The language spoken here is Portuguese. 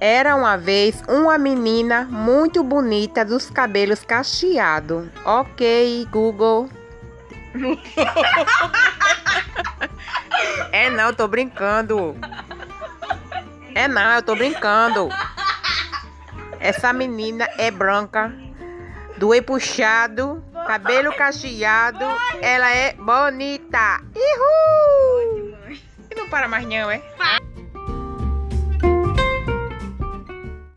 Era uma vez uma menina muito bonita dos cabelos cacheados. Ok, Google. é não, eu tô brincando. É não, eu tô brincando. Essa menina é branca, do puxado, cabelo cacheado. Ela é bonita. Ihu! E não para mais não, é?